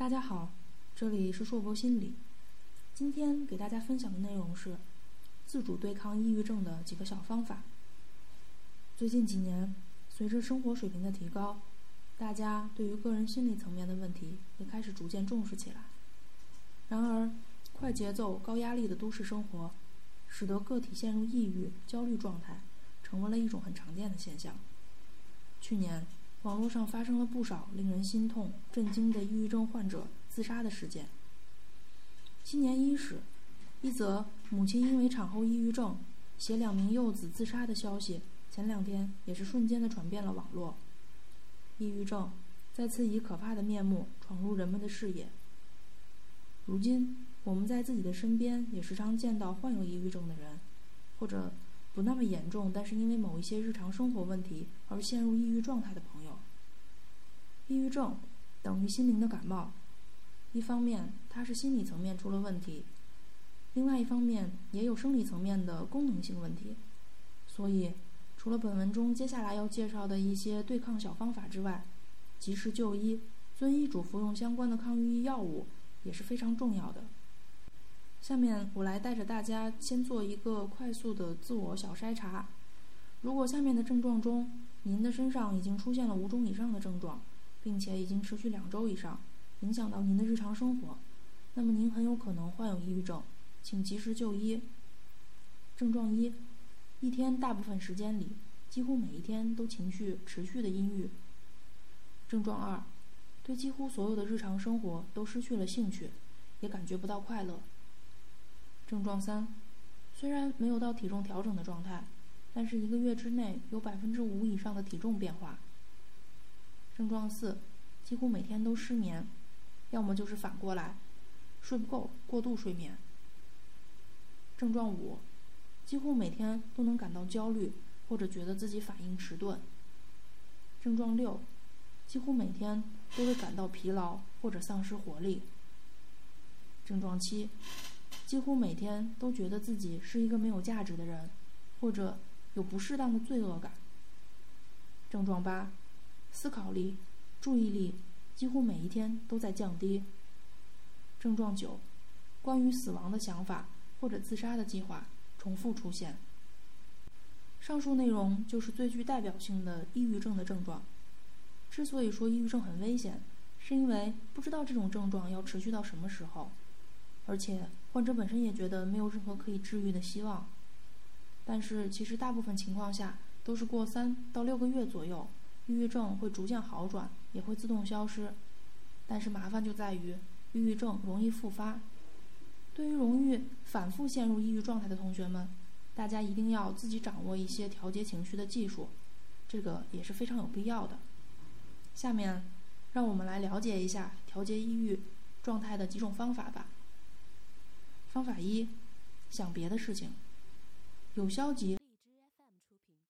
大家好，这里是硕博心理。今天给大家分享的内容是自主对抗抑郁症的几个小方法。最近几年，随着生活水平的提高，大家对于个人心理层面的问题也开始逐渐重视起来。然而，快节奏、高压力的都市生活，使得个体陷入抑郁、焦虑状态，成为了一种很常见的现象。去年。网络上发生了不少令人心痛、震惊的抑郁症患者自杀的事件。今年伊始，一则母亲因为产后抑郁症携两名幼子自杀的消息，前两天也是瞬间的传遍了网络。抑郁症再次以可怕的面目闯入人们的视野。如今，我们在自己的身边也时常见到患有抑郁症的人，或者。不那么严重，但是因为某一些日常生活问题而陷入抑郁状态的朋友。抑郁症等于心灵的感冒，一方面它是心理层面出了问题，另外一方面也有生理层面的功能性问题。所以，除了本文中接下来要介绍的一些对抗小方法之外，及时就医、遵医嘱服用相关的抗抑郁药物也是非常重要的。下面我来带着大家先做一个快速的自我小筛查。如果下面的症状中您的身上已经出现了五种以上的症状，并且已经持续两周以上，影响到您的日常生活，那么您很有可能患有抑郁症，请及时就医。症状一：一天大部分时间里，几乎每一天都情绪持续的阴郁。症状二：对几乎所有的日常生活都失去了兴趣，也感觉不到快乐。症状三，虽然没有到体重调整的状态，但是一个月之内有百分之五以上的体重变化。症状四，几乎每天都失眠，要么就是反过来，睡不够，过度睡眠。症状五，几乎每天都能感到焦虑，或者觉得自己反应迟钝。症状六，几乎每天都会感到疲劳或者丧失活力。症状七。几乎每天都觉得自己是一个没有价值的人，或者有不适当的罪恶感。症状八，思考力、注意力几乎每一天都在降低。症状九，关于死亡的想法或者自杀的计划重复出现。上述内容就是最具代表性的抑郁症的症状。之所以说抑郁症很危险，是因为不知道这种症状要持续到什么时候。而且患者本身也觉得没有任何可以治愈的希望，但是其实大部分情况下都是过三到六个月左右，抑郁症会逐渐好转，也会自动消失。但是麻烦就在于，抑郁症容易复发。对于容易反复陷入抑郁状态的同学们，大家一定要自己掌握一些调节情绪的技术，这个也是非常有必要的。下面，让我们来了解一下调节抑郁状态的几种方法吧。方法一，想别的事情。有消极